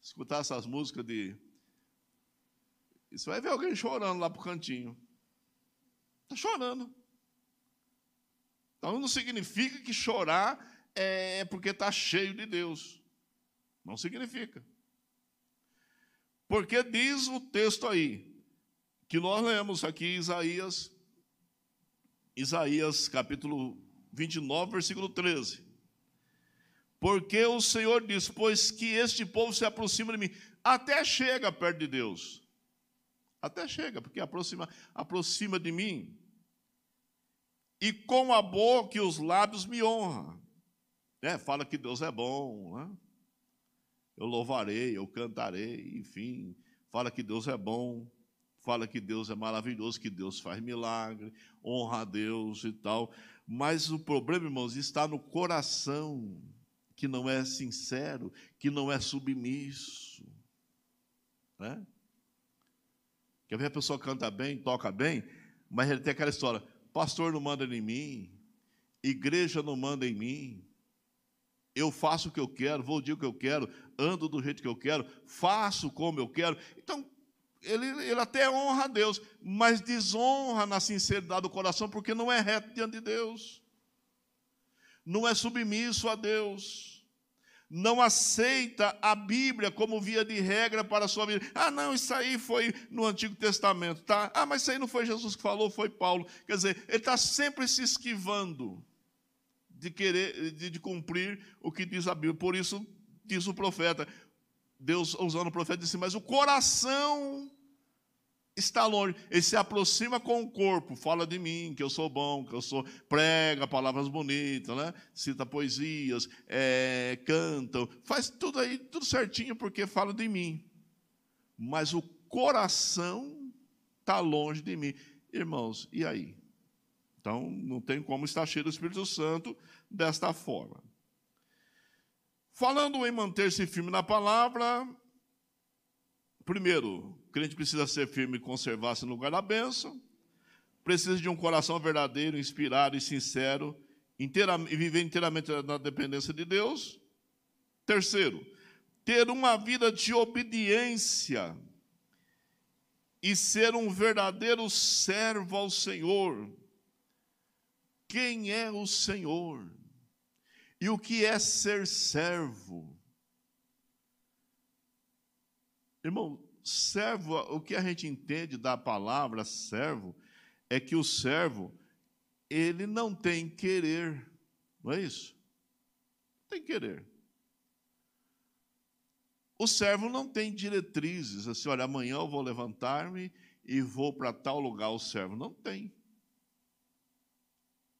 escutar essas músicas de. Você vai ver alguém chorando lá pro cantinho. Está chorando. Então não significa que chorar é porque está cheio de Deus. Não significa. Porque diz o texto aí, que nós lemos aqui Isaías, Isaías capítulo 29, versículo 13. Porque o Senhor diz: Pois que este povo se aproxima de mim, até chega perto de Deus. Até chega, porque aproxima, aproxima de mim. E com a boca e os lábios me honra. É, fala que Deus é bom, né? eu louvarei, eu cantarei, enfim, fala que Deus é bom, fala que Deus é maravilhoso, que Deus faz milagre, honra a Deus e tal. Mas o problema, irmãos, está no coração que não é sincero, que não é submisso. Né? Quer ver a pessoa canta bem, toca bem, mas ele tem aquela história: pastor não manda em mim, igreja não manda em mim, eu faço o que eu quero, vou dizer o que eu quero, ando do jeito que eu quero, faço como eu quero. Então, ele, ele até honra a Deus, mas desonra na sinceridade do coração, porque não é reto diante de Deus, não é submisso a Deus, não aceita a Bíblia como via de regra para a sua vida. Ah, não, isso aí foi no Antigo Testamento, tá? Ah, mas isso aí não foi Jesus que falou, foi Paulo. Quer dizer, ele está sempre se esquivando de querer, de, de cumprir o que diz a Bíblia. Por isso, diz o profeta, Deus usando o profeta disse, mas o coração está longe. Ele se aproxima com o corpo, fala de mim, que eu sou bom, que eu sou. prega palavras bonitas, né? cita poesias, é, faz tudo aí, tudo certinho, porque fala de mim. Mas o coração está longe de mim. Irmãos, e aí? Então, não tem como estar cheio do Espírito Santo desta forma. Falando em manter-se firme na palavra, primeiro, crente precisa ser firme e conservar-se no lugar da bênção, precisa de um coração verdadeiro, inspirado e sincero, e viver inteiramente na dependência de Deus. Terceiro, ter uma vida de obediência e ser um verdadeiro servo ao Senhor quem é o Senhor e o que é ser servo. Irmão, servo, o que a gente entende da palavra servo é que o servo ele não tem querer, não é isso? Tem querer. O servo não tem diretrizes, assim, olha, amanhã eu vou levantar-me e vou para tal lugar. O servo não tem.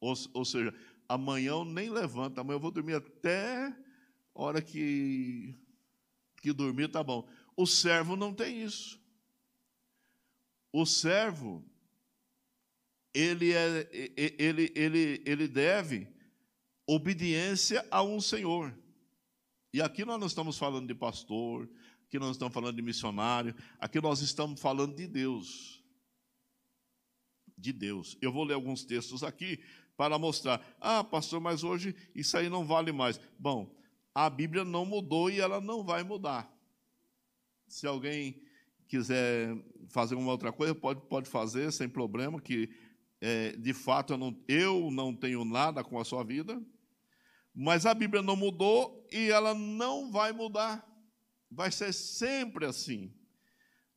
Ou, ou seja, amanhã eu nem levanto, amanhã eu vou dormir até a hora que, que dormir, tá bom. O servo não tem isso. O servo, ele, é, ele, ele, ele deve obediência a um Senhor. E aqui nós não estamos falando de pastor, aqui nós estamos falando de missionário, aqui nós estamos falando de Deus. De Deus. Eu vou ler alguns textos aqui para mostrar: ah, pastor, mas hoje isso aí não vale mais. Bom, a Bíblia não mudou e ela não vai mudar. Se alguém quiser fazer uma outra coisa, pode, pode fazer sem problema, que é, de fato eu não, eu não tenho nada com a sua vida, mas a Bíblia não mudou e ela não vai mudar. Vai ser sempre assim.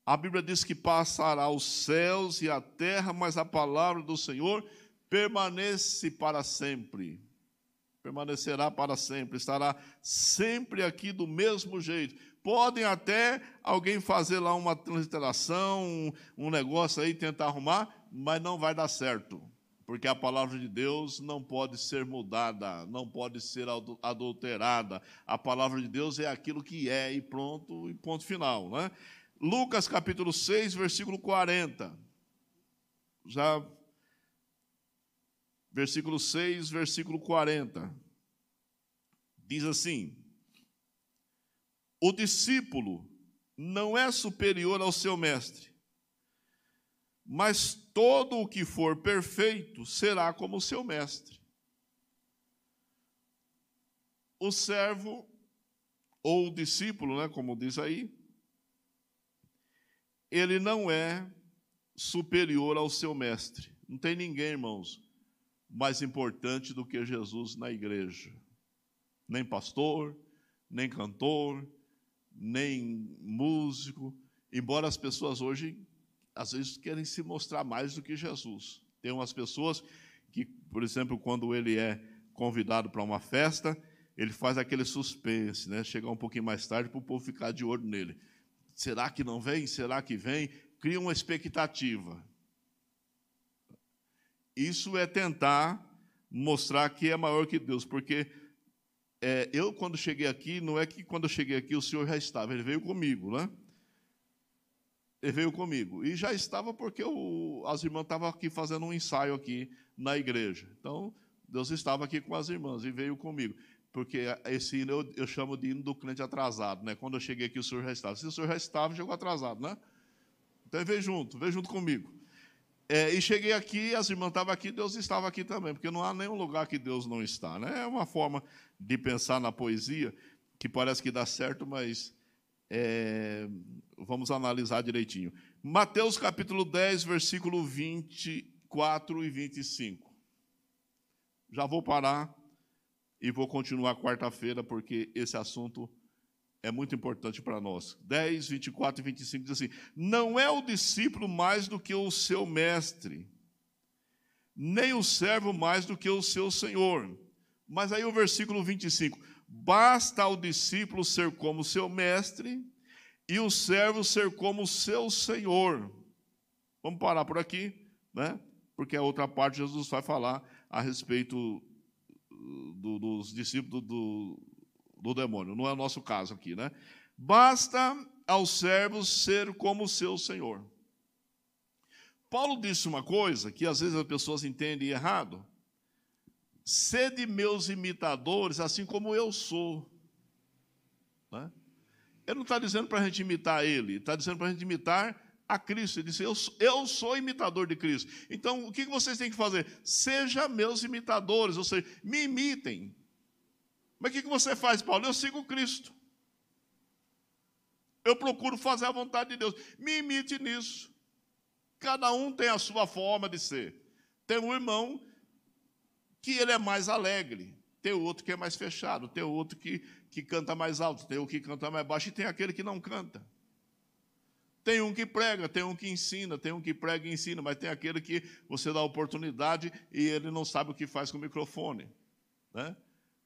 A Bíblia diz que passará os céus e a terra, mas a palavra do Senhor permanece para sempre. Permanecerá para sempre, estará sempre aqui do mesmo jeito. Podem até alguém fazer lá uma transliteração, um, um negócio aí, tentar arrumar, mas não vai dar certo. Porque a palavra de Deus não pode ser mudada, não pode ser adulterada. A palavra de Deus é aquilo que é, e pronto, e ponto final. Né? Lucas capítulo 6, versículo 40. Já versículo 6, versículo 40. Diz assim: O discípulo não é superior ao seu mestre, mas todo o que for perfeito será como o seu mestre. O servo ou o discípulo, né, como diz aí, ele não é superior ao seu mestre. Não tem ninguém, irmãos, mais importante do que Jesus na igreja. Nem pastor, nem cantor, nem músico, embora as pessoas hoje às vezes querem se mostrar mais do que Jesus. Tem umas pessoas que, por exemplo, quando ele é convidado para uma festa, ele faz aquele suspense, né? Chegar um pouquinho mais tarde para o povo ficar de olho nele. Será que não vem? Será que vem? Cria uma expectativa. Isso é tentar mostrar que é maior que Deus, porque é, eu, quando cheguei aqui, não é que quando eu cheguei aqui o Senhor já estava, ele veio comigo, né? Ele veio comigo. E já estava porque o, as irmãs estavam aqui fazendo um ensaio aqui na igreja. Então, Deus estava aqui com as irmãs e veio comigo. Porque esse hino eu, eu chamo de hino do crente atrasado, né? Quando eu cheguei aqui, o senhor já estava. Se o senhor já estava, chegou atrasado, né? Então veio junto, veio junto comigo. É, e cheguei aqui, as irmãs estavam aqui, Deus estava aqui também, porque não há nenhum lugar que Deus não está. Né? É uma forma de pensar na poesia que parece que dá certo, mas é, vamos analisar direitinho. Mateus capítulo 10, versículo 24 e 25. Já vou parar e vou continuar quarta-feira, porque esse assunto é muito importante para nós. 10, 24 e 25 diz assim: Não é o discípulo mais do que o seu mestre, nem o servo mais do que o seu senhor. Mas aí o versículo 25: Basta ao discípulo ser como seu mestre e o servo ser como seu senhor. Vamos parar por aqui, né? Porque a outra parte Jesus vai falar a respeito do, dos discípulos do, do demônio. Não é o nosso caso aqui, né? Basta aos servos ser como seu senhor. Paulo disse uma coisa que às vezes as pessoas entendem errado. Sede meus imitadores, assim como eu sou. Né? Ele não está dizendo para a gente imitar ele, está dizendo para a gente imitar a Cristo. Ele disse: eu, eu sou imitador de Cristo. Então, o que vocês têm que fazer? Seja meus imitadores, ou seja, me imitem. Mas o que você faz, Paulo? Eu sigo Cristo. Eu procuro fazer a vontade de Deus. Me imite nisso. Cada um tem a sua forma de ser. Tem um irmão que ele é mais alegre, tem outro que é mais fechado, tem outro que, que canta mais alto, tem o que canta mais baixo e tem aquele que não canta. Tem um que prega, tem um que ensina, tem um que prega e ensina, mas tem aquele que você dá oportunidade e ele não sabe o que faz com o microfone. Né?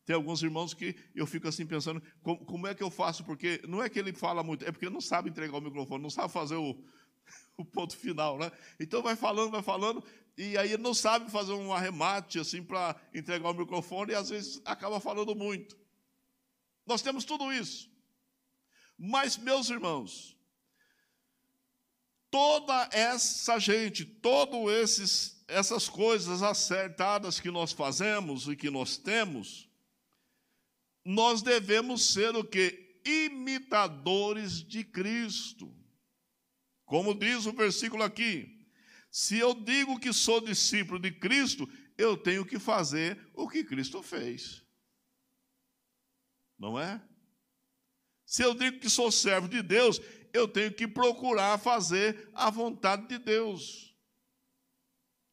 Tem alguns irmãos que eu fico assim pensando, como, como, é que eu faço? Porque não é que ele fala muito, é porque ele não sabe entregar o microfone, não sabe fazer o, o ponto final, né? Então vai falando, vai falando, e aí não sabe fazer um arremate assim para entregar o microfone e às vezes acaba falando muito. Nós temos tudo isso. Mas, meus irmãos, toda essa gente, todas essas coisas acertadas que nós fazemos e que nós temos, nós devemos ser o que? Imitadores de Cristo. Como diz o versículo aqui, se eu digo que sou discípulo de Cristo, eu tenho que fazer o que Cristo fez. Não é? Se eu digo que sou servo de Deus, eu tenho que procurar fazer a vontade de Deus.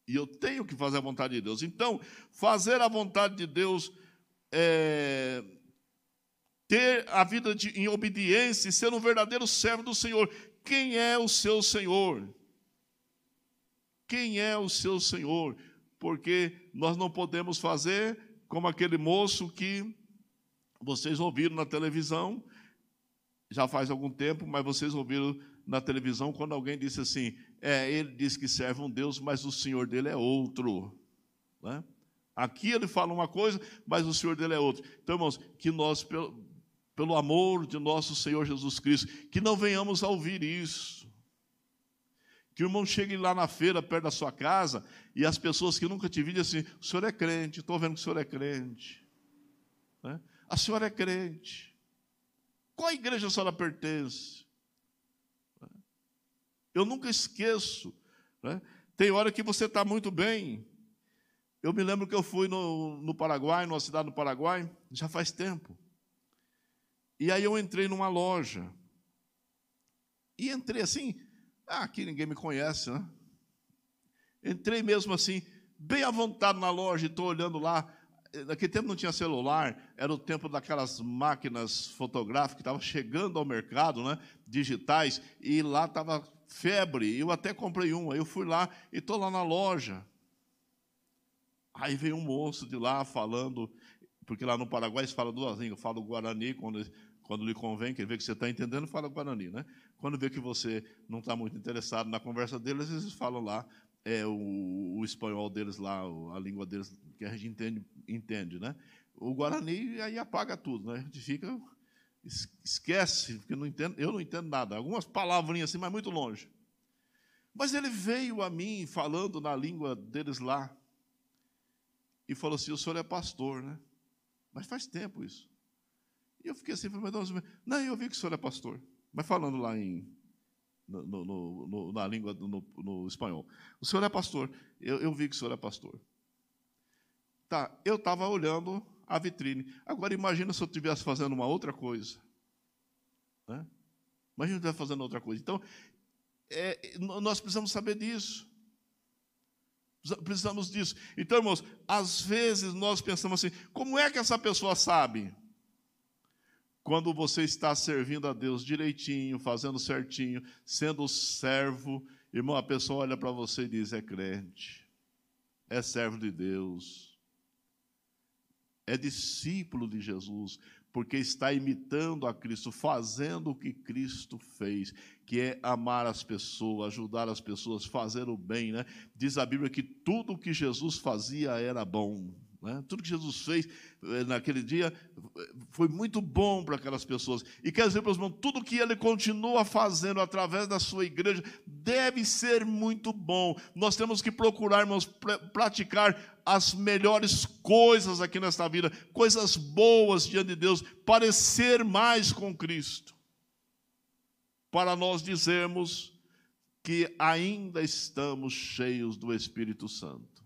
E eu tenho que fazer a vontade de Deus. Então, fazer a vontade de Deus é ter a vida de, em obediência e ser um verdadeiro servo do Senhor. Quem é o seu Senhor? Quem é o seu Senhor? Porque nós não podemos fazer como aquele moço que vocês ouviram na televisão, já faz algum tempo, mas vocês ouviram na televisão quando alguém disse assim: é, ele diz que serve um Deus, mas o Senhor dele é outro. Né? Aqui ele fala uma coisa, mas o Senhor dele é outro. Então, irmãos, que nós, pelo, amor de nosso Senhor Jesus Cristo, que não venhamos a ouvir isso. Que o irmão chegue lá na feira, perto da sua casa, e as pessoas que nunca te viram assim: o senhor é crente, estou vendo que o senhor é crente. Né? A senhora é crente. Qual igreja a senhora pertence? Eu nunca esqueço. Né? Tem hora que você está muito bem. Eu me lembro que eu fui no, no Paraguai, numa cidade do Paraguai, já faz tempo. E aí eu entrei numa loja. E entrei assim, ah, aqui ninguém me conhece, né? Entrei mesmo assim, bem à vontade na loja, e estou olhando lá. Naquele tempo não tinha celular, era o tempo daquelas máquinas fotográficas que estavam chegando ao mercado, né, digitais, e lá estava febre. Eu até comprei uma. Eu fui lá e estou lá na loja. Aí veio um moço de lá falando, porque lá no Paraguai eles falam duas línguas, fala o Guarani quando, quando lhe convém, quer ver que você está entendendo, fala Guarani, né? Quando vê que você não está muito interessado na conversa deles, eles falam lá é, o, o, espanhol deles lá, a língua deles, que a gente entende, entende né? O Guarani aí apaga tudo, né? A gente fica, esquece, porque não entendo, eu não entendo nada. Algumas palavrinhas assim, mas muito longe. Mas ele veio a mim falando na língua deles lá e falou assim: o senhor é pastor, né? Mas faz tempo isso. E eu fiquei assim, falei, não, eu vi que o senhor é pastor. Mas falando lá em, no, no, no, na língua, no, espanhol. O senhor é pastor. Eu, eu vi que o senhor é pastor. Tá, eu estava olhando a vitrine. Agora imagina se eu estivesse fazendo uma outra coisa. Né? Imagina se eu estivesse fazendo outra coisa. Então, é, nós precisamos saber disso. Precisamos disso. Então, irmãos, às vezes nós pensamos assim: como é que essa pessoa sabe? Quando você está servindo a Deus direitinho, fazendo certinho, sendo servo, irmão, a pessoa olha para você e diz: é crente, é servo de Deus, é discípulo de Jesus, porque está imitando a Cristo, fazendo o que Cristo fez, que é amar as pessoas, ajudar as pessoas, fazer o bem. Né? Diz a Bíblia que tudo o que Jesus fazia era bom. Né? Tudo que Jesus fez eh, naquele dia foi muito bom para aquelas pessoas. E quer dizer, meus irmãos, tudo que ele continua fazendo através da sua igreja deve ser muito bom. Nós temos que procurar, irmãos, pr praticar as melhores coisas aqui nesta vida, coisas boas diante de Deus, parecer mais com Cristo. Para nós dizermos que ainda estamos cheios do Espírito Santo.